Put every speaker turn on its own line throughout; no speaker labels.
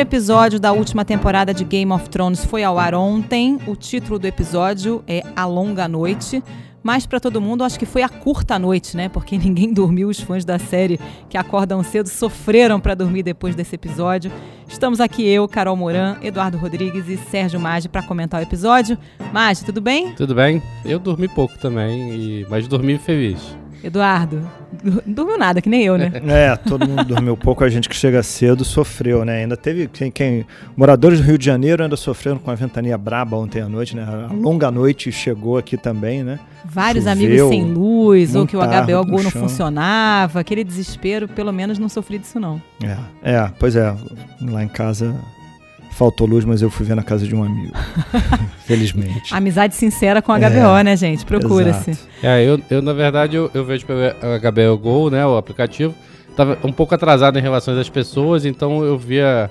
terceiro episódio da última temporada de Game of Thrones foi ao ar ontem. O título do episódio é A Longa Noite. Mas para todo mundo, acho que foi a curta noite, né? Porque ninguém dormiu. Os fãs da série que acordam cedo sofreram para dormir depois desse episódio. Estamos aqui eu, Carol Moran, Eduardo Rodrigues e Sérgio Maggi para comentar o episódio. Maggi, tudo bem?
Tudo bem. Eu dormi pouco também, e... mas dormi feliz.
Eduardo, não dormiu nada, que nem eu, né?
É, todo mundo dormiu pouco, a gente que chega cedo sofreu, né? Ainda teve quem, quem moradores do Rio de Janeiro ainda sofreram com a ventania braba ontem à noite, né? A longa noite chegou aqui também, né?
Vários Choveu, amigos sem luz, ou que o HBO Go não funcionava, aquele desespero, pelo menos não sofri disso não.
É, é, pois é, lá em casa faltou luz, mas eu fui ver na casa de um amigo. Felizmente.
Amizade sincera com a HBO, é, né, gente? Procura-se.
É, eu, eu, na verdade, eu, eu vejo pelo HBO Go, né, o aplicativo. Tava um pouco atrasado em relação às pessoas, então eu via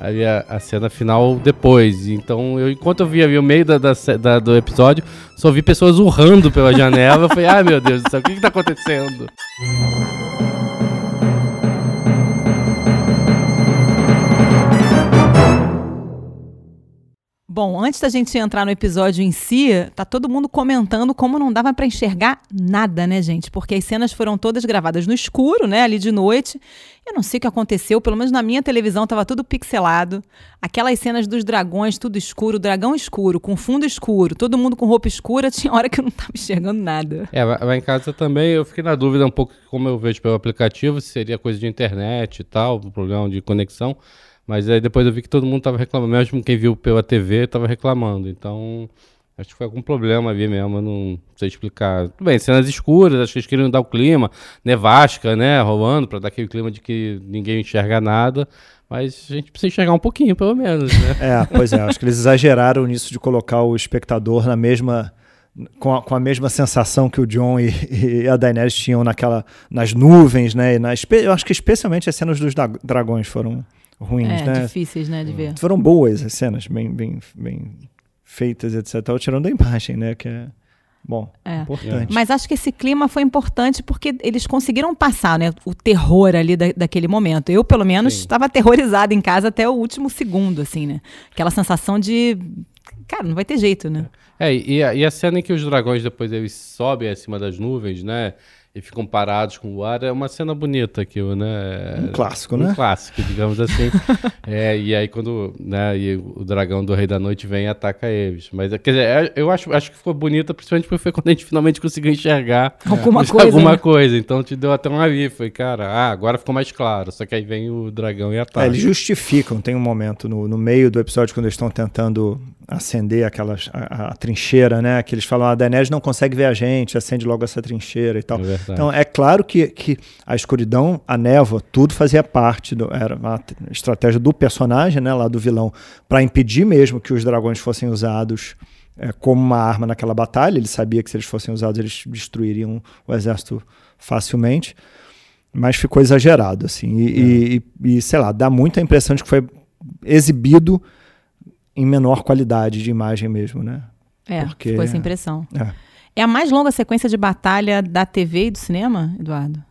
ali a, a, cena final depois. Então, eu, enquanto eu via ali o meio da, da, da, do episódio, só vi pessoas urrando pela janela. eu falei, ai meu Deus do céu, o que, que tá acontecendo?
Bom, antes da gente entrar no episódio em si, tá todo mundo comentando como não dava para enxergar nada, né, gente? Porque as cenas foram todas gravadas no escuro, né, ali de noite. Eu não sei o que aconteceu, pelo menos na minha televisão tava tudo pixelado. Aquelas cenas dos dragões, tudo escuro, dragão escuro, com fundo escuro, todo mundo com roupa escura, tinha hora que eu não tava enxergando nada.
É, lá em casa também eu fiquei na dúvida um pouco como eu vejo pelo aplicativo, se seria coisa de internet e tal, problema de conexão. Mas aí depois eu vi que todo mundo tava reclamando, mesmo quem viu pela TV tava reclamando. Então, acho que foi algum problema ali mesmo, eu não sei explicar. Tudo bem, cenas escuras, acho que eles queriam dar o clima, nevasca, né, rolando, para dar aquele clima de que ninguém enxerga nada. Mas a gente precisa enxergar um pouquinho, pelo menos, né?
É, pois é, acho que eles exageraram nisso de colocar o espectador na mesma com a, com a, mesma sensação que o John e, e, a Daenerys tinham naquela, nas nuvens, né? E na, eu acho que especialmente as cenas dos dragões foram ruins, é, né?
difíceis, né, de ver.
Foram boas as cenas, bem, bem, bem feitas, etc. Tirando da imagem, né, que é bom, é. importante.
Mas acho que esse clima foi importante porque eles conseguiram passar, né, o terror ali da, daquele momento. Eu, pelo menos, estava aterrorizada em casa até o último segundo, assim, né? Aquela sensação de, cara, não vai ter jeito, né?
É, e a, e a cena em que os dragões depois eles sobem acima das nuvens, né? E ficam parados com o ar. É uma cena bonita aquilo, né?
Um clássico,
um
né?
Um clássico, digamos assim. é, e aí quando né, e o dragão do Rei da Noite vem e ataca eles. Mas, quer dizer, é, eu acho, acho que ficou bonita, principalmente porque foi quando a gente finalmente conseguiu enxergar
alguma é, coisa.
Alguma
né?
coisa. Então te deu até um alívio. Foi, cara, ah, agora ficou mais claro. Só que aí vem o dragão e ataca.
É, eles justificam. Tem um momento no, no meio do episódio quando eles estão tentando acender aquelas, a, a, trincheira, né? Que eles falam, ah, a Daenerys não consegue ver a gente, acende logo essa trincheira e tal. É então, é claro que, que a escuridão, a névoa, tudo fazia parte, do, era uma estratégia do personagem, né? Lá do vilão, para impedir mesmo que os dragões fossem usados é, como uma arma naquela batalha. Ele sabia que se eles fossem usados, eles destruiriam o exército facilmente. Mas ficou exagerado, assim. E, é. e, e sei lá, dá muita impressão de que foi exibido em menor qualidade de imagem mesmo, né?
É, Porque, ficou essa impressão. É. é a mais longa sequência de batalha da TV e do cinema, Eduardo?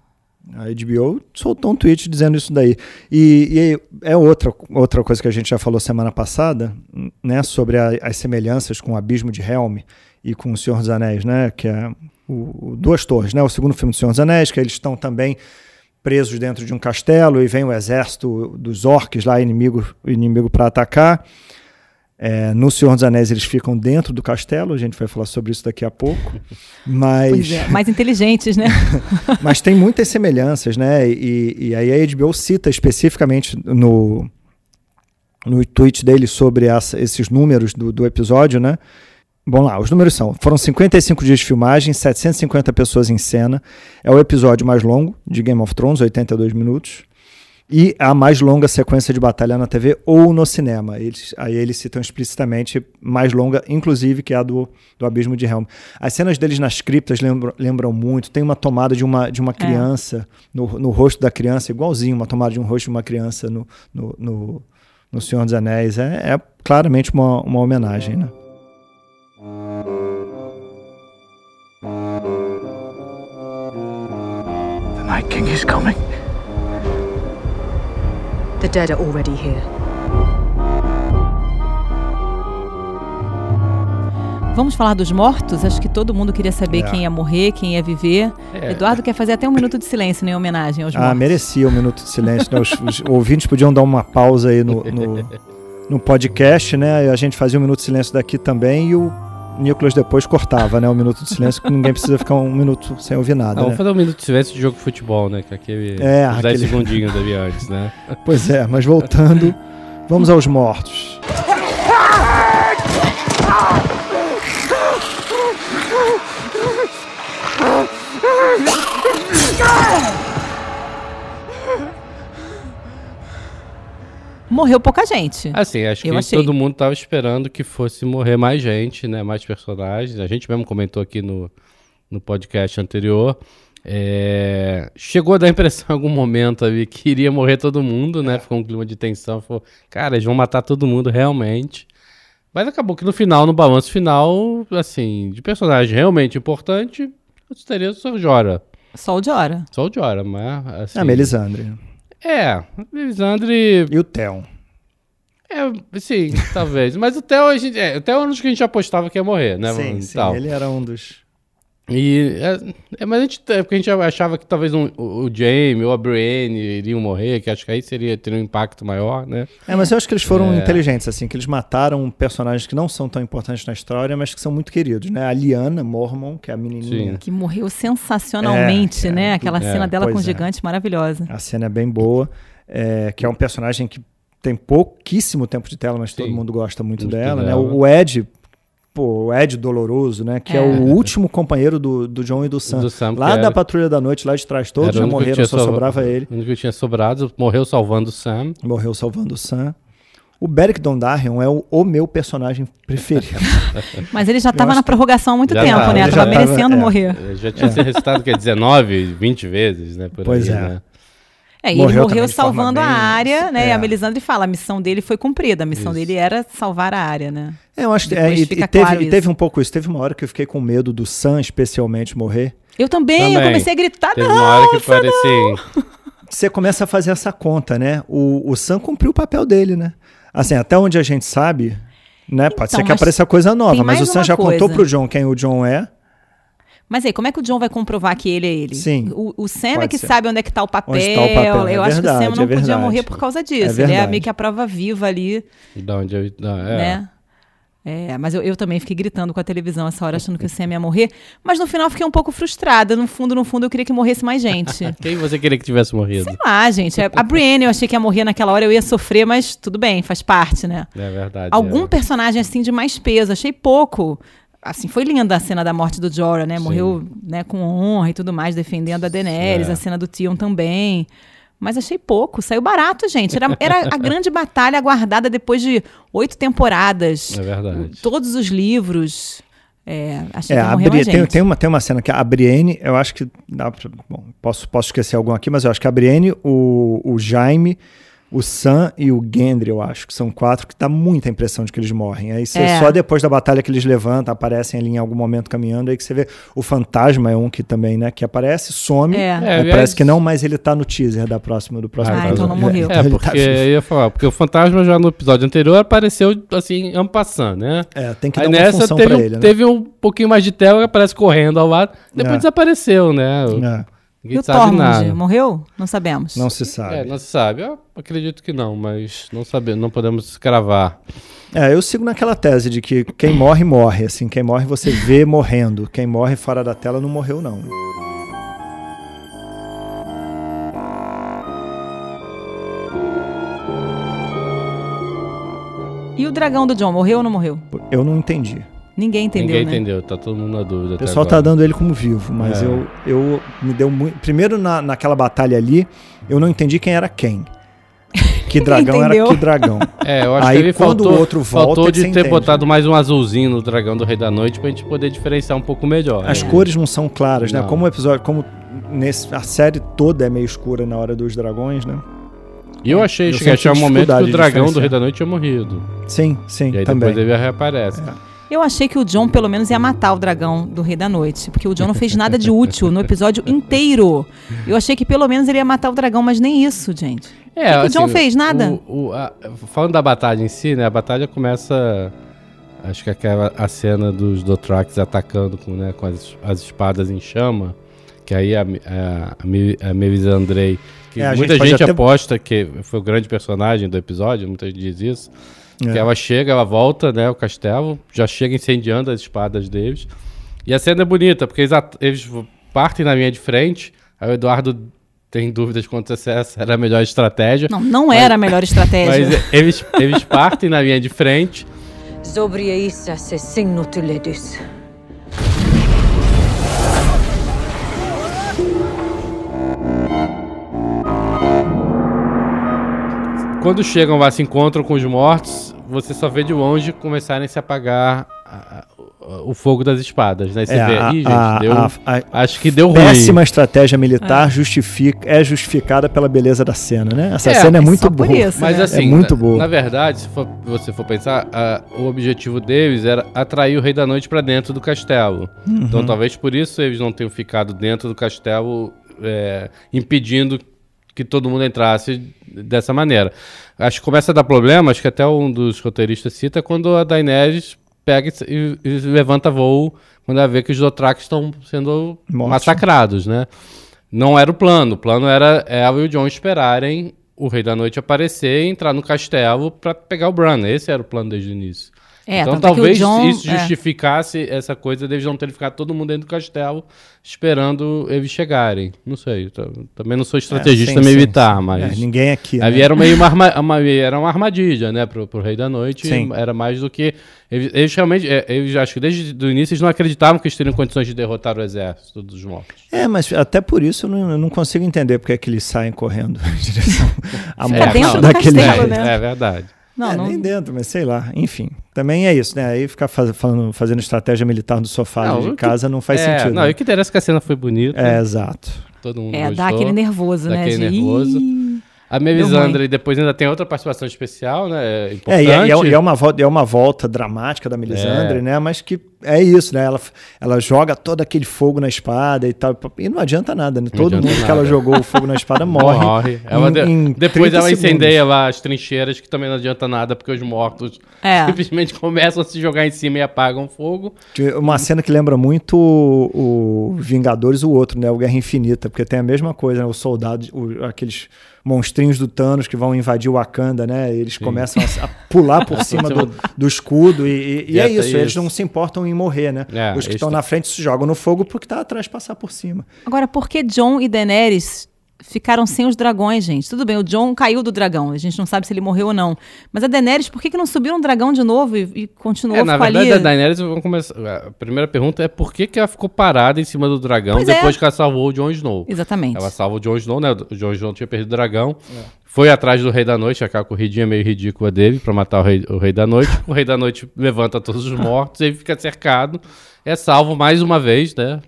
A HBO soltou um tweet dizendo isso daí. E, e, é outra, outra coisa que a gente já falou semana passada, né, sobre a, as semelhanças com o Abismo de Helm e com O Senhor dos Anéis, né, que é o, o Duas Torres, né, o segundo filme do Senhor dos Anéis, que eles estão também presos dentro de um castelo e vem o exército dos orcs lá, inimigo, inimigo para atacar. É, no Senhor dos Anéis eles ficam dentro do castelo, a gente vai falar sobre isso daqui a pouco. Mas
é, mais inteligentes, né?
mas tem muitas semelhanças, né? E, e aí a HBO cita especificamente no no tweet dele sobre essa, esses números do, do episódio, né? Bom lá, os números são: foram 55 dias de filmagem, 750 pessoas em cena. É o episódio mais longo de Game of Thrones, 82 minutos e a mais longa sequência de batalha na TV ou no cinema. Eles, aí eles citam explicitamente mais longa, inclusive, que é a do, do Abismo de Helm. As cenas deles nas criptas lembram, lembram muito. Tem uma tomada de uma, de uma é. criança, é. no, no rosto da criança, igualzinho uma tomada de um rosto de uma criança no, no, no, no Senhor dos Anéis. É, é claramente uma, uma homenagem, né? The Night King is coming.
The dead are already here.
Vamos falar dos mortos? Acho que todo mundo queria saber
É.
quem ia morrer, quem ia viver.
É.
Eduardo quer fazer até um minuto de silêncio né, em homenagem aos
Ah,
mortos.
merecia um minuto de silêncio. né? Os, os ouvintes podiam dar uma pausa aí no, no, no podcast, né? A gente fazia um minuto de silêncio daqui também e o Nicolas depois cortava, né? Um minuto de silêncio, que ninguém precisa ficar um minuto sem ouvir nada,
Ah, vamos
né?
fazer um minuto de silêncio de jogo de futebol, né? Que é aquele
É,
os 10
aquele-
segundinhos ali antes, né?
Pois é, mas voltando, vamos aos mortos.
Morreu pouca gente.
Assim, acho
Eu
que
achei.
todo mundo tava esperando que fosse morrer mais gente, né? Mais personagens. A gente mesmo comentou aqui no, no podcast anterior. É, Chegou a dar a impressão em algum momento ali que iria morrer todo mundo, né? Ficou um clima de tensão. Falou, cara, eles vão matar todo mundo realmente. Mas acabou que no final, no balanço final, assim, de personagem realmente importante, eu estaria só o Jora.
Só o de hora.
Só o Jora, mas assim.
A Melisandre.
É, Melisandre
E o Theon.
é, sim, talvez. Mas o Theo, a gente, é, o Theo é um dos que a gente apostava que ia morrer, né?
sim, sim,
tal.
ele era um dos...
E, é, é, mas a gente, é porque a gente achava que talvez um- o, o Jaime ou a Brienne iriam morrer, que acho que aí seria ter um impacto maior, né?
É, mas eu acho que eles foram
É.
inteligentes, assim, que eles mataram personagens que não são tão importantes na história, mas que são muito queridos, né? A Liana Mormon, que é a menininha.
Sim.
Que morreu sensacionalmente,
É, é,
né? Aquela
é,
cena dela com o
é.
gigante maravilhosa.
A cena é bem boa, é, que é um personagem que tem pouquíssimo tempo de tela, mas todo
Sim.
mundo gosta muito
Muito
dela, né?
dela.
O, o Ed, pô, o Ed Doloroso, né? Que é,
É.
o último companheiro do, do John e do Sam.
Do Sam,
lá
era-
da Patrulha da Noite, lá de trás, todos
Era
já morreram, só sobrava ele.
O único que tinha sobrado, morreu salvando o Sam.
Morreu salvando o Sam. O Beric Dondarrion é o, o meu personagem preferido.
Mas ele já estava
acho
na prorrogação há muito
Já
tempo,
tava,
né?
ele
Tava merecendo
é.
morrer.
Ele Já tinha sido recitado que é 19, 20 vezes, né? Por
Pois
aí,
é.
né?
É, e
Morreu
ele morreu salvando a área, né? E
é.
a Melisandre fala, a missão dele foi cumprida. A missão
Isso.
dele era salvar a área, né?
É, eu acho que é, e,
fica
e teve,
claro
e teve um pouco isso. Teve uma hora que eu fiquei com medo do Sam, especialmente, morrer.
Eu também, eu
Também.
comecei a gritar,
Teve
não!
uma hora que parecia.
Você começa a fazer essa conta, né? O, o Sam cumpriu o papel dele, né? Assim, até onde a gente sabe, né? Pode
Então,
ser que
mas
apareça coisa nova, mas o Sam já contou
coisa.
pro John quem o John é.
Mas aí, como é que o John vai comprovar que ele é ele?
Sim,
O, o Sam é que
ser.
sabe onde é que tá o papel.
Onde tá o papel, é
Eu acho que o Sam
verdade,
não
é
podia
verdade.
morrer por causa disso.
É
ele é
verdade.
meio que a prova viva ali,
Da onde eu, da, é.
né? É, mas eu, eu também fiquei gritando com a televisão essa hora, achando que o Sam ia morrer. Mas no final fiquei um pouco frustrada. No fundo, no fundo, eu queria que morresse mais gente.
Quem você queria que tivesse morrido?
Sei lá, gente. A Brienne eu achei que ia morrer naquela hora, eu ia sofrer, mas tudo bem, faz parte, né?
É verdade.
Algum
é.
personagem assim de mais peso, achei pouco. Assim, foi linda a cena da morte do Jorah, né?
Sim.
Morreu né, com honra e tudo mais, defendendo a Daenerys,
É.
a cena do Tion também. Mas achei pouco, saiu barato, gente. Era, era a grande batalha aguardada depois de oito temporadas.
É verdade.
Todos os livros. É, achei
É,
que morreu
Bri- tem, tem uma, tem uma cena que a Brienne, eu acho que. Dá pra, bom, posso, posso esquecer algum aqui, mas eu acho que a Brienne, o, o Jaime, o Sam e o Gendry, eu acho que são quatro que dá muita impressão de que eles morrem. Aí você,
É.
só depois da batalha que eles levantam, aparecem ali em algum momento caminhando, aí que você vê. O fantasma é um que também, né? Que aparece, some.
É.
É,
aí
aliás-
parece que não, mas ele tá no teaser da próxima, do próximo
Ah, então não morreu.
É,
ele
porque
tá
eu ia falar, porque o fantasma já no episódio anterior apareceu assim, ampassando, né?
É, tem que
Aí
dar uma
nessa
função
teve,
pra
um-
ele, né?
teve um pouquinho mais de tela, aparece correndo ao lado, depois
É.
desapareceu, né?
É,
E
Ninguém
o
sabe
Tormund
nada.
morreu? Não sabemos.
não se sabe.
É, não se sabe. Eu acredito que não, mas não sabemos, não podemos cravar.
É, eu sigo naquela tese de que quem morre, morre. Assim, quem morre você vê morrendo. Quem morre fora da tela não morreu, não.
E o dragão do John, morreu ou não morreu?
Eu não entendi.
Ninguém entendeu,
Ninguém
né?
entendeu, tá todo mundo na dúvida.
O
até
pessoal tá
agora.
dando ele como vivo, mas
É.
eu, eu me deu muito. Primeiro, na, naquela batalha ali, eu não entendi quem era quem. Que dragão era que dragão.
É, eu acho
Aí,
que ele
quando
faltou,
o outro volta,
faltou de ter
entende.
botado mais um azulzinho no dragão do Rei da Noite pra gente poder diferenciar um pouco melhor.
As
né?
cores não são claras, né?
Não.
Como o episódio, como nesse, a série toda é meio escura na hora dos dragões, né?
E eu achei,
Eu
cheguei a achar um momento que o dragão do. Rei da Noite tinha morrido.
Sim, sim,
E aí
também.
depois ele reaparece.
Eu achei que o John pelo menos ia matar o dragão do Rei da Noite, porque o John não fez nada de útil no episódio inteiro. Eu achei que pelo menos ele ia matar o dragão, mas nem isso, gente.
É,
o que que o
assim,
John fez? Nada?
o- o- a- falando da batalha em si, né? A batalha começa. Acho que aquela a cena dos Dothrax atacando com, né, com as, as espadas em chama. Que aí a, a, a, a Mavis Andrei, que
É, a gente
muita gente,
até-
aposta que foi o grande personagem do episódio, muita gente diz isso.
É.
Que ela chega, ela volta, né, o castelo, já chega incendiando as espadas deles. E a cena é bonita, porque eles, eles partem na linha de frente, aí o Eduardo tem dúvidas quanto se essa era a melhor estratégia.
Não, não era a melhor estratégia.
Mas eles, eles partem na linha de frente.
Zobriaisa se signotuledus.
Quando chegam lá, se encontram com os mortos, você só vê de longe começarem a se apagar a- a- o fogo das espadas, né? E Você
É,
vê,
a-
Ih, gente,
a-
deu,
a- a-
acho que deu ruim.
Péssima estratégia militar justifica, é justificada pela beleza da cena, né? Essa
É,
cena é
é
muito boa.
isso.
Mas
né?
assim,
É muito
na,
boa.
na verdade, se for- você for pensar, a- o objetivo deles era atrair o Rei da Noite pra dentro do castelo.
Uhum.
Então talvez por isso eles não tenham ficado dentro do castelo é, impedindo que todo mundo entrasse dessa maneira. Acho que começa a dar problema, acho que até um dos roteiristas cita, quando a Daenerys pega e, e levanta voo quando ela vê que os Dothrax estão sendo
Mortos.
massacrados, né? Não era o plano. O plano era ela e o John esperarem o Rei da Noite aparecer e entrar no castelo pra pegar o Bran. Esse era o plano desde o início.
É,
então talvez
John-
isso
é.
justificasse essa coisa deles não terem ficado todo mundo dentro do castelo esperando eles chegarem. Não sei. Também não sou estrategista
É, sim,
militar,
sim, sim.
mas.
É, ninguém aqui. Né?
era meio uma, arma, uma- era uma armadilha, né, pro, pro Rei da Noite.
Sim.
Era mais do que. Eles, eles realmente. é, Eles, acho que desde o início eles não acreditavam que eles teriam condições de derrotar o exército dos mortos.
É, mas até por isso eu não, eu não consigo entender porque é que eles saem correndo em direção à morte
dentro do
daquele
castelo, né?
É, é verdade.
Não,
é,
não.
nem dentro, mas sei lá. Enfim, também é isso, né? Aí ficar faz- falando, fazendo estratégia militar no sofá
Não,
de
que-
casa não faz
É,
sentido.
Não,
né?
e o que interessa é que a cena foi bonita.
É, exato.
Todo mundo
É,
gostou.
dá aquele nervoso,
Dá
né?
aquele
de-
nervoso. A Melisandre depois ainda tem outra participação especial, né?
É,
Importante.
e é, e é- e é uma volta, é uma volta dramática da Melisandre,
É.
né? Mas que é isso, né? Ela, ela joga todo aquele fogo na espada e tal. E não adianta nada, né?
Não
Todo mundo que
nada.
ela jogou o fogo na espada morre.
Ela
em- em
depois
30
ela
segundos.
incendeia lá as trincheiras, que também não adianta nada, porque os mortos
É.
simplesmente começam a se jogar em cima e apagam o fogo.
Uma cena que lembra muito o, o Vingadores, o outro, né? O Guerra Infinita, porque tem a mesma coisa, né? Os soldados, o- aqueles monstrinhos do Thanos que vão invadir o Wakanda, né? Eles começam a, a pular por cima do, do escudo e, e- e é
essa-
isso, eles
isso.
não se importam em morrer, né?
É,
Os que estão
tão-
na frente se jogam no fogo porque tá atrás passar por cima.
Agora, por que John e Daenerys ficaram sem os dragões, gente? Tudo bem, o John caiu do dragão, a gente não sabe se ele morreu ou não. Mas a Daenerys, por que, que não subiu um dragão de novo e, e continuou
É, na
ficou
verdade,
ali?
a Daenerys, vamos começar. A primeira pergunta é por que, que ela ficou parada em cima do dragão
Pois é.
depois que ela salvou o Jon Snow?
Exatamente.
Ela salva o Jon Snow, né? O Jon Snow tinha perdido o dragão. Foi atrás do Rei da Noite, aquela corridinha meio ridícula dele pra matar o Rei, o Rei da Noite. O Rei da Noite levanta todos os mortos, ele fica cercado. É salvo mais uma vez, né?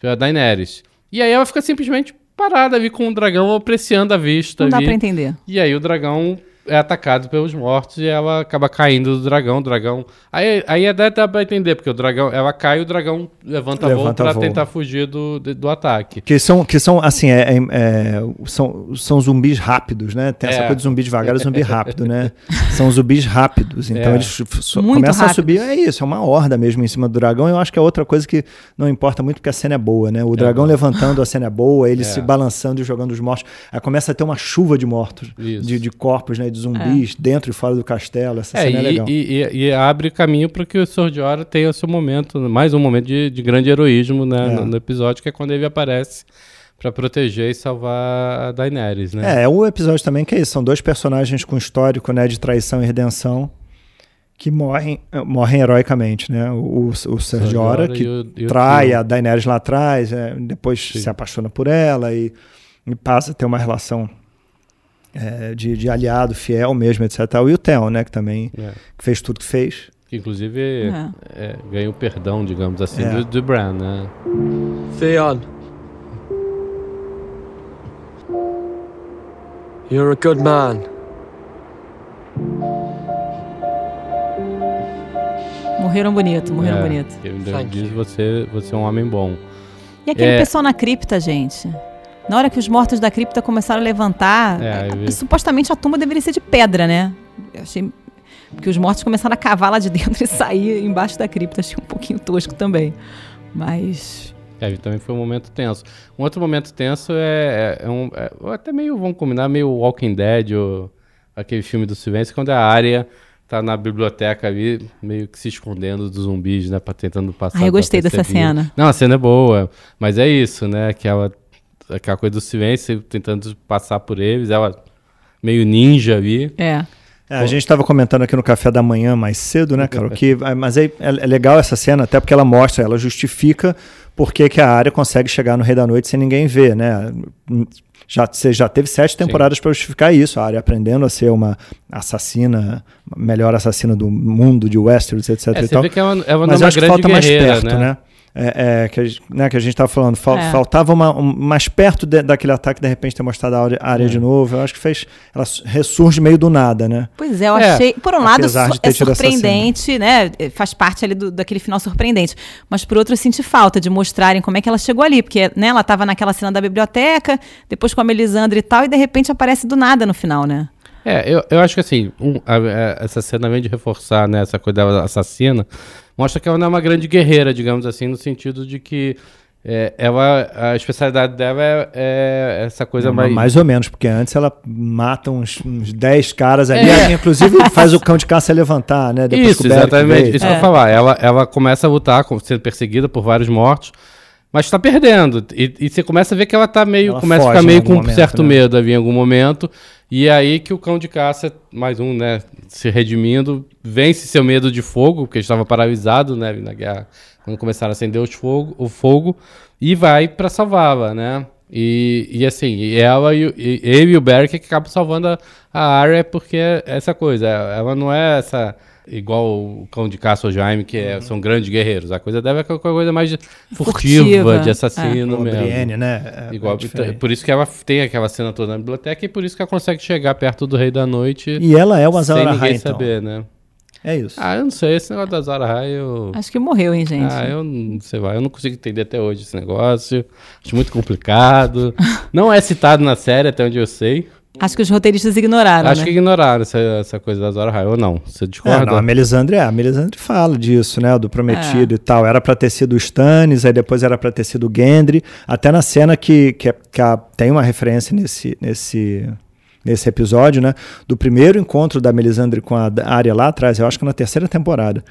Pela Daenerys. E aí ela fica simplesmente parada ali com o dragão apreciando a vista.
Não dá
ali.
pra entender.
E aí o dragão é atacado pelos mortos e ela acaba caindo do dragão. O dragão. Aí, aí até dá pra entender, porque o dragão. Ela cai e o dragão levanta, voo
Levanta
pra
voo.
tentar fugir do, do ataque.
Que são, que são assim, é, é- é, são, são zumbis rápidos, né? Tem essa
É.
coisa de zumbi devagar e zumbi rápido, né? São zumbis rápidos. Então
É.
eles so-
Muito
começam a subir. É isso, é uma horda mesmo em cima do dragão. Eu acho que é outra coisa que não importa muito porque a cena é boa, né? O dragão levantando, a cena é boa, ele
É.
se balançando e jogando os mortos. Aí começa a ter uma chuva de mortos, de, de corpos, né? De zumbis dentro e fora do castelo. Essa
É,
cena é
e,
legal.
e- e- e abre caminho para que o Sword de Hora tenha o seu momento, mais um momento de, de grande heroísmo né,
É.
no, no episódio, que é quando ele aparece para proteger e salvar a Daenerys, né?
É, é o episódio também que é isso. São dois personagens com histórico né, de traição e redenção que morrem, eh, morrem heroicamente, né? O, o, o Sergiora,
Jorah
que
e o- e
trai a Daenerys lá atrás, é, depois
Sim.
se apaixona por ela e, e passa a ter uma relação é, de, de aliado, fiel mesmo, etc. E o Theon, né? Que também
É.
que fez tudo que fez.
Que inclusive é, ganha o perdão, digamos assim,
É.
do, do Bran, né?
Theon. You're a good man.
Morreram bonito, morreram
É,
bonito.
que Ele
Thank
diz
you.
você, você é um homem bom.
E aquele
É.
pessoal na cripta, gente? Na hora que os mortos da cripta começaram a levantar,
É,
a-
aí-
e supostamente a tumba deveria ser de pedra, né? Eu achei. Porque os mortos começaram a cavar lá de dentro e sair embaixo da cripta. Achei um pouquinho tosco também. Mas.
É, também foi um momento tenso. Um outro momento tenso é, é- é um. é- até meio, vamos combinar, meio Walking Dead, ou aquele filme do Silêncio, quando a área tá na biblioteca ali, meio que se escondendo dos zumbis, né? Pra tentando passar.
Ah, eu gostei dessa cena.
Não, a cena é boa, mas é isso, né? Aquela, aquela coisa do silêncio, tentando passar por eles, ela meio ninja ali.
É.
É, a gente estava comentando aqui no café da manhã mais cedo, né, cara? Que, mas é, é é legal essa cena, até porque ela mostra, ela justifica por que, que a área consegue chegar no Rei da Noite sem ninguém ver, né? Já, você já teve sete temporadas para justificar isso, a área aprendendo a ser uma assassina, melhor assassina do mundo, de Westeros, etc.
É, você vê que ela, ela não
Mas
é
eu
uma
acho que falta mais perto,
né?
né? É, é, que, a, gente- né, que a gente estava falando, fal-
É.
faltava uma, um- mais perto de- daquele ataque, de repente ter mostrado a área, a área
É.
de novo. Eu acho que fez. Ela su- ressurge meio do nada, né?
Pois é, eu
É,
achei. Por um lado, é surpreendente, né? É, Faz parte ali do, daquele final surpreendente. Mas por outro, eu senti falta de mostrarem como é que ela chegou ali. Porque, né, ela tava naquela cena da biblioteca, depois com a Melisandre e tal, e de repente aparece do nada no final, né?
É, eu, eu acho que assim, um, a- a- essa cena vem de reforçar né, essa coisa dela assassina, mostra que ela não é uma grande guerreira, digamos assim, no sentido de que é, ela, a especialidade dela é, é essa coisa mais.
Mais ou menos, porque antes ela mata uns, uns 10 caras ali,
É.
inclusive faz o cão de caça levantar, né? Depois
Isso,
que o Beric
exatamente. Isso que eu
É.
ia falar. Ela, ela começa a lutar, sendo perseguida por vários mortos, mas está perdendo. E, e você começa a ver que ela tá meio.
Ela
começa a ficar meio com um
momento,
certo
né?
medo ali em algum momento. E é aí que o cão de caça, mais um, né? Se redimindo, vence seu medo de fogo, porque estava paralisado, né? Na guerra, quando começaram a acender os fogo, o fogo, e vai para salvá-la, né? E, e assim, ela e, e ele e o Beric acabam salvando a, a Arya porque é essa coisa, ela não é essa igual o cão de caça ou Jaime, que é- são grandes guerreiros. A coisa dela é aquela coisa mais furtiva,
Furtiva,
de assassino
a
mesmo.
Brienne, né? É-
Igual,
é
por isso que ela tem aquela cena toda na biblioteca e por isso que ela consegue chegar perto do Rei da Noite
E ela é o
sem
Azor
ninguém
Ahai, então.
saber, né?
É isso.
Ah, eu não sei, esse negócio da Zara High, eu...
Acho que morreu, hein, gente?
Ah, eu não sei lá, eu não consigo entender até hoje esse negócio. Acho muito complicado. não é citado na série, até onde eu sei.
Acho que os roteiristas ignoraram,
Acho
né?
que ignoraram essa, essa coisa da Zora High, ou não? Você
É,
discorda?
não, a Melisandre é, a Melisandre fala disso, né, do prometido
É.
e tal. Era pra ter sido o Stannis, aí depois era pra ter sido o Gendry, até na cena que, que, é- que a- tem uma referência nesse, nesse, nesse episódio, né, do primeiro encontro da Melisandre com a Arya lá atrás, eu acho que na terceira temporada,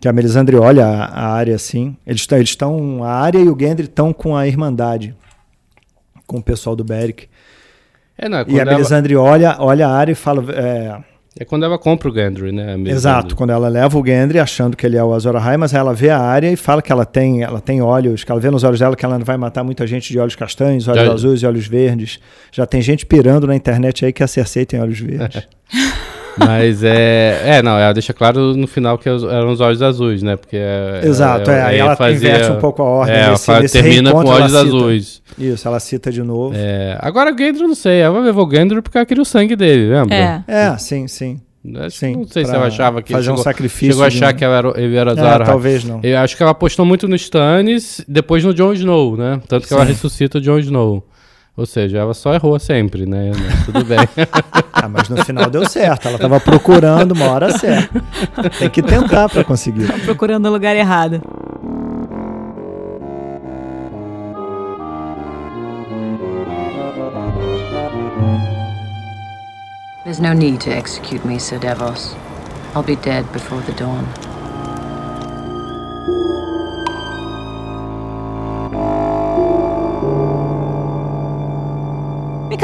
que a Melisandre olha a, a Arya assim, eles estão, eles estão, a Arya e o Gendry estão com a Irmandade, com o pessoal do Beric.
É, não, é
E a
ela,
Melisandre olha, olha a Arya e fala... É,
é quando ela compra o Gendry, né?
Exato, quando ela leva o Gendry achando que ele é o Azor Ahai, mas ela vê a área e fala que ela tem, ela tem olhos, que ela vê nos olhos dela que ela vai matar muita gente de olhos castanhos, olhos
Já-
azuis e olhos verdes. Já tem gente pirando na internet aí que a Cersei tem olhos verdes.
Mas é. É, não, ela deixa claro no final que os- eram os olhos azuis, né? Porque. é-
Exato, é, aí ela inverte um pouco a ordem
É, ela
nesse-
fala-
nesse
termina com
ela
olhos azuis.
Isso, ela cita de novo.
É, agora o Gendry, não sei. Ela levou o Gendry porque ela queria o sangue dele, lembra?
É.
É, sim, sim.
Acho-
sim
não sei se ela achava que
fazer
ele
um
chegou,
sacrifício
chegou a
de
achar
um-
que ela era, ele era
É,
Zara.
talvez não.
Eu acho que ela apostou muito no Stannis, depois no Jon Snow, né? Tanto que ela
Sim.
ressuscita o Jon Snow. Ou seja, ela só errou sempre, né? Mas tudo bem.
Ah, mas no final deu certo. Ela estava procurando uma hora certa. Tem que tentar para conseguir.
Procurando o lugar errado.
There's no need to execute me, Sir Devos. I'll be dead before the dawn.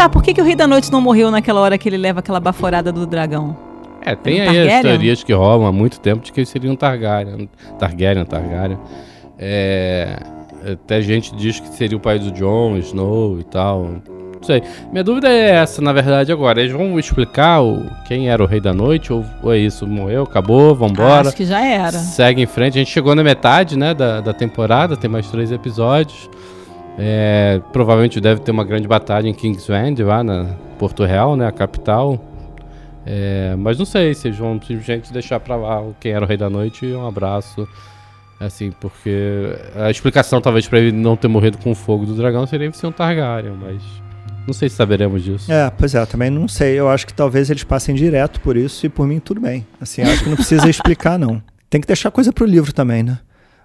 Cá, por que, que o Rei da Noite não morreu naquela hora que ele leva aquela baforada do dragão?
É, tem
um
aí as teorias que rolam há muito tempo de que ele seria um Targaryen. Targaryen, Targaryen. É, até gente diz que seria o pai do Jon, Snow e tal. Não sei. Minha dúvida é essa, na verdade, agora. Eles vão explicar o, quem era o Rei da Noite? Ou, ou é isso? Morreu, acabou, vambora.
Acho que já era.
Segue em frente. A gente chegou na metade, né, da, da temporada, tem mais três episódios. É, provavelmente deve ter uma grande batalha em Kingsland, lá na Porto Real, né, a capital. É, mas não sei se vão simplesmente deixar pra lá quem era o Rei da Noite um abraço. Assim, porque a explicação talvez pra ele não ter morrido com o fogo do dragão seria ele ser um Targaryen, mas não sei se saberemos disso.
É, pois é, também não sei. Eu acho que talvez eles passem direto por isso e por mim tudo bem. Assim, acho que não precisa explicar, não. Tem que deixar coisa pro livro também, né?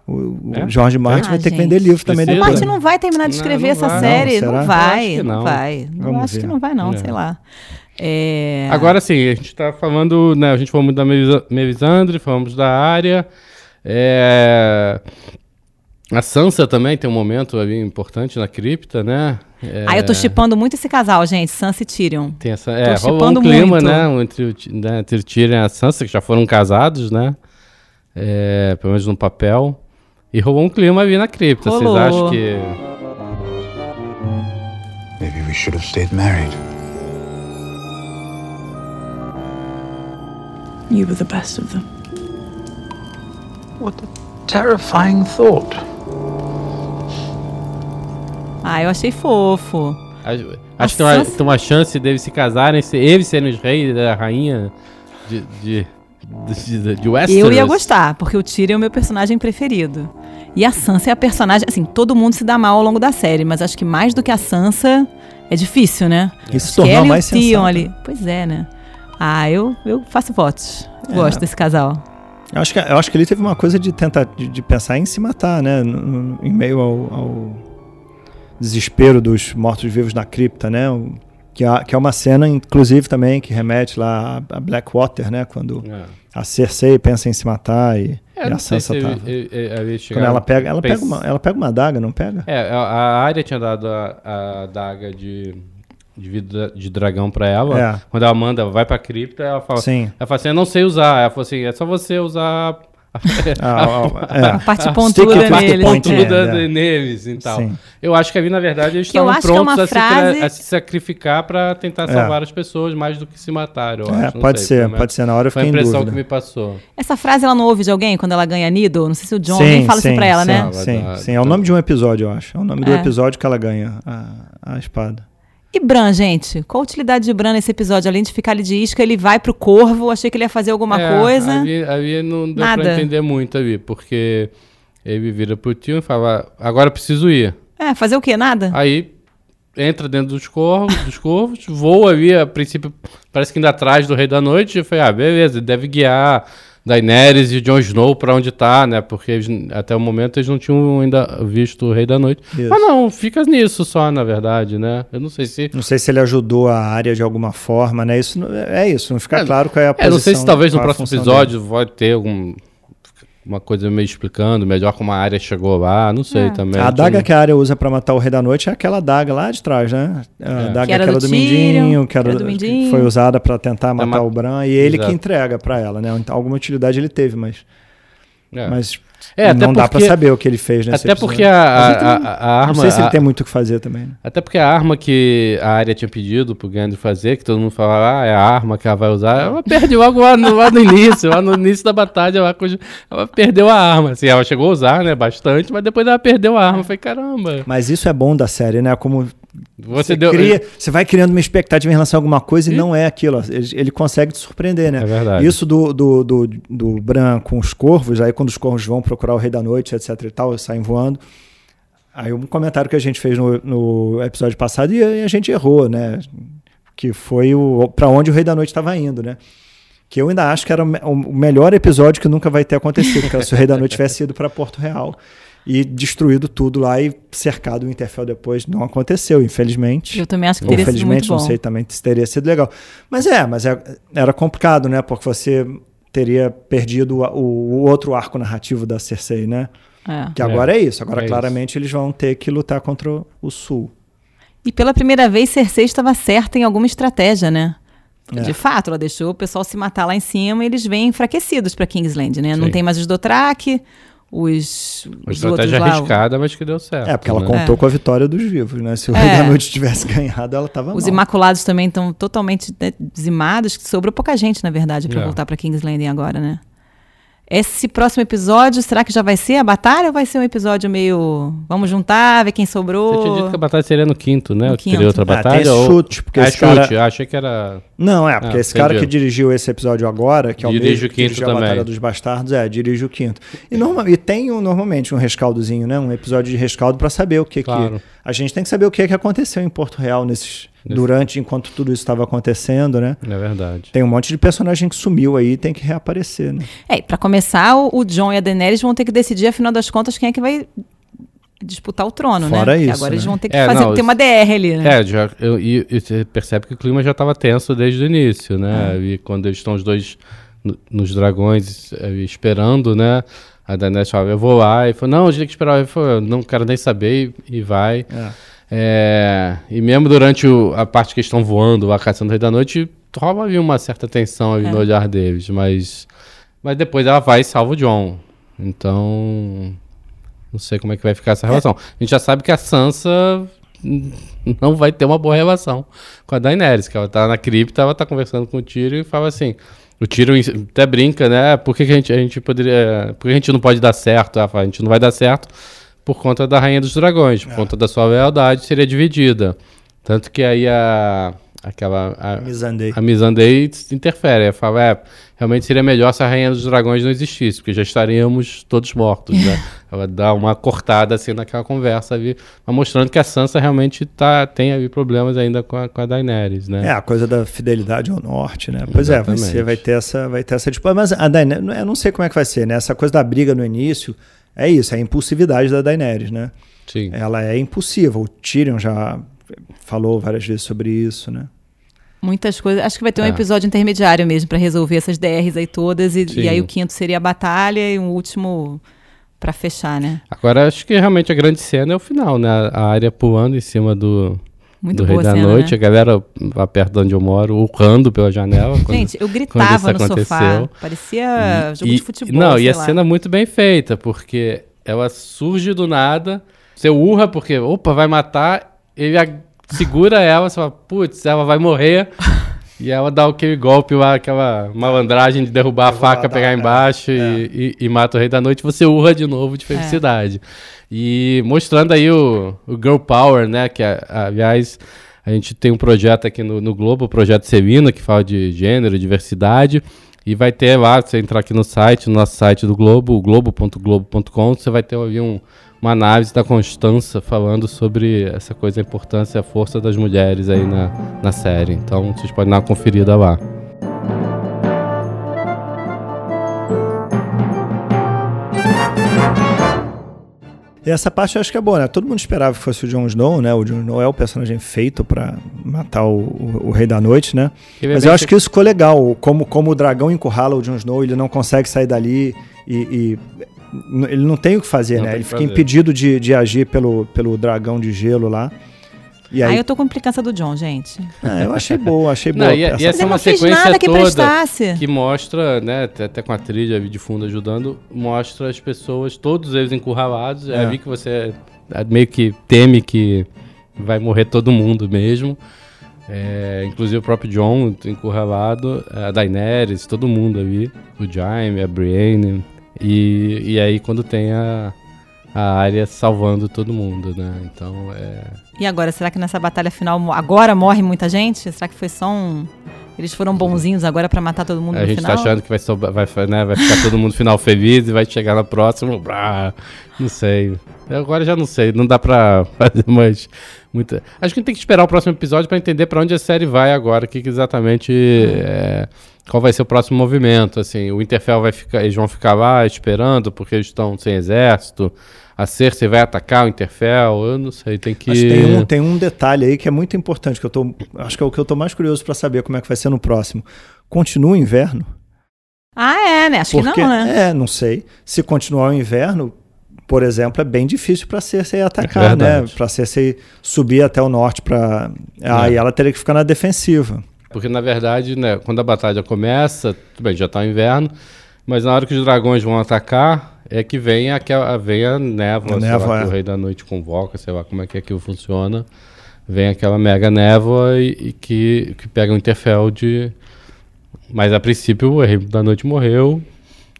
O, o
É?
George Martin
Ah,
vai ter que
gente.
vender livro também
Precisa.
O
depois.
Martin não vai terminar de
Não,
escrever
não
essa
vai.
série.
Não,
Não, vai, não,
não.
vai. Não
Vamos
acho
ver.
que não vai, não,
É.
sei lá. É...
Agora sim, a gente tá falando, né? A gente falou muito da Melis- Melisandre, falamos da área. É... A Sansa também tem um momento ali importante na cripta, né? É...
Ah, eu tô chipando muito esse casal, gente, Sansa e Tyrion.
Tem essa, é, rolou um clima,
muito.
né? Entre, o né, entre o Tyrion e a Sansa, que já foram casados, né? É, pelo menos no papel. E rolou um clima ali na cripta. Vocês
Rolou.
acham que.
Maybe we should have stayed married.
You were the best of them.
What a terrifying thought.
Ah, eu achei fofo.
Acho, acho que tem uma, tem uma chance deles se casarem, se eles serem os reis da rainha de, de, de, de, de Westeros.
Eu ia gostar, porque o Tyrion é o meu personagem preferido. E a Sansa é a personagem. Assim, todo mundo se dá mal ao longo da série, mas acho que mais do que a Sansa é difícil, né?
Isso se tornou
ela e
mais
o Theon
sensato.
ali. Pois é, né? Ah, eu, eu faço votos.
É.
Gosto desse casal.
Eu acho, que, eu acho que ele teve uma coisa de tentar de, de pensar em se matar, né? No- no- em meio ao, ao desespero dos mortos-vivos na cripta, né? O- que, é, que é uma cena, inclusive, também que remete lá a, a Blackwater, né? Quando
É.
a Cersei pensa em se matar e,
É,
a Sansa
se
tá.
ele
Quando
chegaram-
ela pega, ela pega uma, ela pega uma adaga, não pega?
É, a, a área tinha dado a, a adaga de, de vida de dragão pra ela.
É.
Quando ela manda, vai pra cripta, ela fala.
Sim.
Ela fala assim: Eu não sei usar. Ela falou assim: É só você usar
Ah, ah, é.
A parte
Stick
pontuda
it with the
nele.
point,
né?
pontuda
É.
neles e tal.
Sim.
Eu acho que ali, na verdade, eles estavam
é
prontos
uma
a, se,
frase-
a se sacrificar pra tentar
É.
salvar as pessoas mais do que se matar. Eu
É,
acho. Não
pode
sei,
ser, pode ser. Na hora eu
Foi a impressão
dúvida.
que me passou.
Essa frase ela não ouve de alguém quando ela ganha Nido? Não sei se o John alguém fala isso pra ela,
sim,
né?
Sim,
Vai dar-
sim, é o nome de um episódio, eu acho. É o nome do
É.
episódio que ela ganha a, a espada.
E Bran, gente? Qual a utilidade de Bran nesse episódio? Além de ficar ali de isca, ele vai pro corvo. Achei que ele ia fazer alguma
É,
coisa.
Ali, ali não deu
Nada.
pra entender muito ali, porque ele vira pro tio e fala: Agora preciso ir.
É, fazer o quê? Nada?
Aí entra dentro dos corvos, dos corvos, voa ali, a princípio, parece que ainda atrás do Rei da Noite. E falei, ah, beleza, ele deve guiar Daenerys e Jon Snow pra onde tá, né? Porque eles- até o momento eles não tinham ainda visto o Rei da Noite.
Isso.
Mas não, fica nisso só, na verdade, né? Eu não sei se.
Não sei se ele ajudou a área de alguma forma, né? Isso não- é isso, não fica
É,
claro qual é a
É,
posição.
não sei se talvez no
é
próximo episódio vai ter algum. Uma coisa meio explicando melhor como a área chegou lá, não sei
É.
também.
A adaga que a área usa pra matar o Rei da Noite é aquela adaga lá de trás, né? A
É.
adaga
Que era
aquela
do
do, Mindinho, que,
que
era,
era do
que
Mindinho.
foi usada pra tentar matar
ma-
o Bran, e ele
Exato.
que entrega pra ela, né? Então, alguma utilidade ele teve, mas,
É.
mas
É,
não dá pra
porque-
saber o que ele fez nesse
Até
episódio.
porque a, a, a- a arma.
Não sei se ele tem muito o que fazer também. né?
Até porque a arma que a área tinha pedido pro Gandalf fazer, que todo mundo falava, ah, é a arma que ela vai usar, ela perde logo lá no, lá no início, lá no início da batalha, ela, ela perdeu a arma. Assim, ela chegou a usar, né, bastante, mas depois ela perdeu a arma. Eu falei, caramba,
Mas isso é bom da série, né? Como
você,
você,
deu.
cria, você vai criando uma expectativa em relação a alguma coisa e, não é aquilo. Ele, ele consegue te surpreender, né?
É verdade.
Isso do, do, do, do Bran com os corvos, aí quando os corvos vão procurar o Rei da Noite, etc e tal, saem voando. Aí um comentário que a gente fez no, no episódio passado e a, e a gente errou, né? Que foi o para onde o Rei da Noite estava indo, né? Que eu ainda acho que era o me- o melhor episódio que nunca vai ter acontecido, que se o Rei da Noite tivesse ido para Porto Real e destruído tudo lá e cercado o Interfell depois. Não aconteceu, infelizmente.
Eu também acho que teria sido
felizmente,
muito bom.
não sei também se teria sido legal. Mas é, mas é- era complicado, né? Porque você teria perdido o, o outro arco narrativo da Cersei, né?
É.
Que agora é, isso. Agora,
É
claramente, eles vão ter que lutar contra o Sul.
E pela primeira vez, Cersei estava certa em alguma estratégia, né?
É.
De fato, ela deixou o pessoal se matar lá em cima e eles vêm enfraquecidos para Kingsland, né? Não
Sim.
tem mais os Dothraki, os,
Uma
os outros
estratégia
lá.
arriscada, mas que deu certo.
É, porque ela
né?
contou
É.
com a vitória dos vivos, né? Se o
É.
Rei da Noite tivesse ganhado, ela tava
Os
mal.
Imaculados também estão totalmente né, dizimados, que sobrou pouca gente, na verdade, para
É.
voltar para King's Landing agora, né? Esse próximo episódio, será que já vai ser a batalha ou vai ser um episódio meio. Vamos juntar, ver quem sobrou?
Você tinha dito que a batalha seria no quinto, né?
No
Teria
quinto.
outra
Ah,
batalha?
tem
ou...
chute, porque
é
esse cara-
chute, ah, achei que era...
Não, é, porque
Ah,
esse cara
entendi.
que dirigiu esse episódio agora, que é o
Dirige
mesmo
o
que
quinto
a
também.
Batalha dos Bastardos, é, dirige o quinto. E, norma, e tem um, normalmente um rescaldozinho, né? Um episódio de rescaldo pra saber o que
Claro.
que... A gente tem que saber o que que aconteceu em Porto Real nesses, durante, enquanto tudo isso estava acontecendo, né?
É verdade.
Tem um monte de personagem que sumiu aí e tem que reaparecer, né?
É, e pra começar, o, John e a Daenerys vão ter que decidir, afinal das contas, quem é que vai disputar o trono,
Fora
né? Porque
isso,
agora eles
né?
vão ter que
É,
fazer,
não,
ter uma DR ali, né?
É, já, eu, e, e você percebe que o clima já estava tenso desde o início, né? E quando eles estão os dois no- nos dragões eh, esperando, né? A Daenerys fala, eu vou lá. E falou, não, a gente tem que esperar. Ele falou, não quero nem saber e, e vai.
É.
É, e mesmo durante o- a parte que estão voando, a caçando Rei da Noite, rola ali uma certa tensão
É.
no olhar deles. Mas, mas depois ela vai e salva o John. Então, não sei como é que vai ficar essa relação. A gente já sabe que a Sansa não vai ter uma boa relação com a Daenerys, que ela tá na cripta, ela tá conversando com o Tyrion e fala assim... O Tyrion até brinca, né? Por que, que a, gente, a gente poderia... Por que a gente não pode dar certo? Ela fala, a gente não vai dar certo por conta da Rainha dos Dragões, por conta da sua lealdade, seria dividida. Tanto que aí a... Aquela... A,
Mizandei.
a Missandei interfere. Fala, é, realmente seria melhor se a Rainha dos Dragões não existisse, porque já estaríamos todos mortos, né? Ela dá uma cortada assim naquela conversa ali, mostrando que a Sansa realmente tá, tem ali problemas ainda com a, com a Daenerys, né?
É, a coisa da fidelidade ao norte, né? Pois é,
Exatamente.
ser, vai ter essa, vai ter essa disputa. Mas a Daenerys, eu não sei como é que vai ser, né? Essa coisa da briga no início, é isso, é a impulsividade da Daenerys, né?
Sim.
Ela é impulsiva. O Tyrion já falou várias vezes sobre isso, né?
Muitas coisas. Acho que vai ter um
É.
episódio intermediário mesmo pra resolver essas DRs aí todas. E, e aí o quinto seria a batalha e um último pra fechar, né?
Agora acho que realmente a grande cena é o final, né? A área pulando em cima do,
Muito
do
boa
Rei da
cena,
Noite,
né?
a galera lá perto de onde eu moro, urrando pela janela. quando-
Gente, eu
quando
gritava
isso
no sofá.
aconteceu.
Parecia jogo
E-
de futebol.
Não, e a
lá.
cena é muito bem feita, porque ela surge do nada, você urra porque, opa, vai matar, ele segura ela, você fala, putz, ela vai morrer. E ela dá aquele golpe lá, aquela malandragem de derrubar a faca, pegar embaixo
é.
e, e- e mata o Rei da Noite, você urra de novo de felicidade. E mostrando aí o, o Girl Power, né? Que, a- aliás, a gente tem um projeto aqui no, no Globo, o Projeto Celina, que fala de gênero, diversidade. E vai ter lá, você entrar aqui no site, no nosso site do Globo, o globo.globo.com, você vai ter ali um, uma análise da Constança falando sobre essa coisa, a importância e a força das mulheres aí na, na série. Então, vocês podem dar uma conferida lá.
E essa parte eu acho que é boa, né? Todo mundo esperava que fosse o Jon Snow, né? O Jon Snow é o personagem feito pra matar o, o- o Rei da Noite, né?
Ele é
Mas eu acho que isso ficou legal. Como, como o dragão encurrala o Jon Snow, ele não consegue sair dali e. e ele não tem o que fazer,
Não
né? Ele
o que
fica
fazer.
impedido de, de agir pelo, pelo dragão de gelo lá. E
Aí
aí,
eu tô com implicância do John, gente.
Ah, eu achei boa, achei
Não,
boa.
e- e
essa-
essa
Mas
é uma sequência
nada que
toda
prestasse.
que mostra, né, até com a trilha de fundo ajudando, mostra as pessoas, todos eles encurralados. É.
É.
vi que você é, meio que teme que vai morrer todo mundo mesmo. É, inclusive o próprio John encurralado, a Daenerys, todo mundo ali, o Jaime, a Brienne. E, e aí quando tem a, a área salvando todo mundo, né? Então é.
E agora, será que nessa batalha final agora morre muita gente? Será que foi só um. Eles foram bonzinhos agora pra matar todo mundo
A
no
gente
final?
tá achando que vai, sobra- vai, né, vai ficar todo mundo final feliz e vai chegar na próxima. brá, não sei. Eu agora já não sei. Não dá pra fazer mais. Muita... Acho que a gente tem que esperar o próximo episódio pra entender pra onde a série vai agora. O que, que exatamente. é, qual vai ser o próximo movimento. Assim, o Interfell vai ficar. Eles vão ficar lá esperando porque eles estão sem exército. A Cersei vai atacar o Interfell. Eu não sei. Tem que.
Mas tem um, tem um detalhe aí que é muito importante, que eu tô. Acho que é o que eu tô mais curioso pra saber como é que vai ser no próximo. Continua o inverno?
Ah, é, né? Acho
Porque,
que não, né?
É, não sei. Se continuar o inverno, por exemplo, é bem difícil para Cersei atacar, né?
Verdade.
Para Cersei subir até o norte para aí
É.
ela teria que ficar na defensiva.
Porque, na verdade, né, quando a batalha começa, tudo bem, já tá o inverno, mas na hora que os dragões vão atacar, é que vem, aquela, vem a névoa,
A
sei
névoa,
lá, que
é.
o Rei da Noite convoca, sei lá como é que aquilo funciona. Vem aquela mega névoa e, e que, que pega o Interfell de... Mas, a princípio, o Rei da Noite morreu,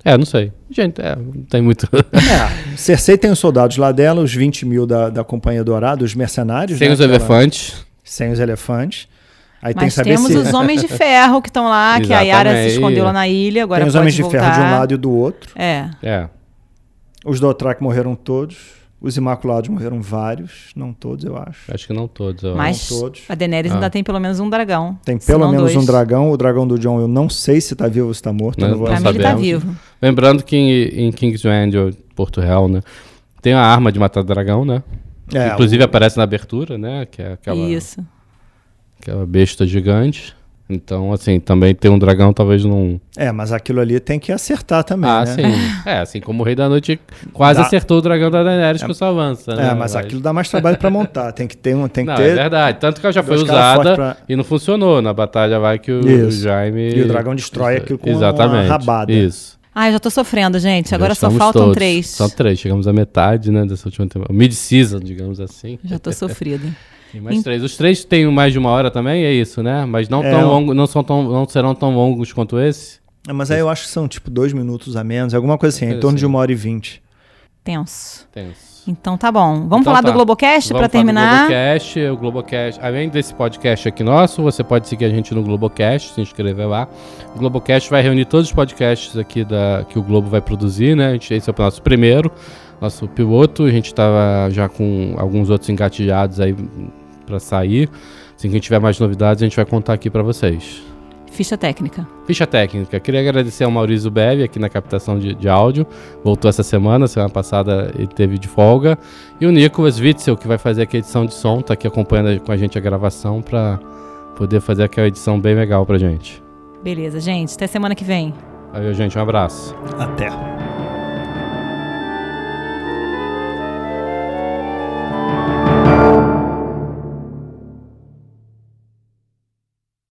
É, não sei. Gente, é, não tem muito.
É, Cersei tem os soldados lá dela, os 20 mil da, da Companhia Dourada, os mercenários.
Sem
né,
os
que ela-
elefantes.
sem os elefantes. Aí tem que
Mas
saber
temos
se
os Homens de Ferro que estão lá, que a Yara se escondeu lá na ilha, agora
tem os
pode
Homens de
voltar.
Ferro de um lado e do outro.
É.
É.
Os Dothraki morreram todos. Os Imaculados morreram vários. Não todos, eu acho.
Acho que não todos. eu
Mas
todos.
a Daenerys
Ah.
ainda tem pelo menos um dragão.
Tem pelo
não
menos
dois.
um dragão. O dragão do John eu não sei se tá vivo ou se tá morto. eu
Não-
não vou
Pra
não
mim ele tá vivo.
Lembrando que em, em Kingsland, ou Porto Real, né? Tem a arma de matar dragão, né?
É,
Inclusive aparece na abertura, né? Que é aquela,
Isso.
aquela besta gigante. Então, assim, também tem um dragão, talvez não.
É, mas aquilo ali tem que acertar também,
ah,
né?
sim. É, assim como o Rei da Noite quase
Dá-
acertou o dragão da Daenerys com sua avança, né?
É, mas aquilo dá mais trabalho pra montar. Tem que ter um, tem que
Não,
ter.
é verdade. Tanto que ela já foi usada
pra-
e não funcionou. Na batalha vai que o, o
Isso.
Jaime.
E o dragão destrói aquilo com uma
Exatamente.
rabada.
Isso.
Ai, já tô sofrendo, gente. Agora
Já
só
estamos
faltam
todos.
três.
São três. Chegamos à metade, né, dessa última temporada. Mid-season, digamos assim.
Já tô sofrida.
Tem mais três. Os três têm mais de uma hora também, é isso, né? Mas não,
É,
tão longo, não, são tão, não serão tão longos quanto esse.
É, Mas aí eu acho que são tipo dois minutos a menos, alguma coisa assim, em
Coisa
torno de
assim.
uma hora e vinte.
Tenso.
Tenso.
Então tá bom. Vamos
Então
falar
tá.
do Globocast pra
falar do
terminar?
Globocast, o Globocast, além desse podcast aqui nosso, você pode seguir a gente no Globocast, se inscrever lá. O Globocast vai reunir todos os podcasts aqui da, que o Globo vai produzir, né? A gente, esse é o nosso primeiro, nosso piloto. A gente tava já com alguns outros engatilhados aí pra sair. Assim que a gente tiver mais novidades, a gente vai contar aqui pra vocês.
Ficha técnica.
Ficha técnica. Queria agradecer ao Maurício Bevi aqui na captação de, de áudio. Voltou essa semana, semana passada ele teve de folga. E o Nicolas Witzel, que vai fazer aqui a edição de som, tá aqui acompanhando com a gente a gravação para poder fazer aquela edição bem legal pra gente.
Beleza, gente. Até semana que vem.
Valeu, gente. Um abraço.
Até.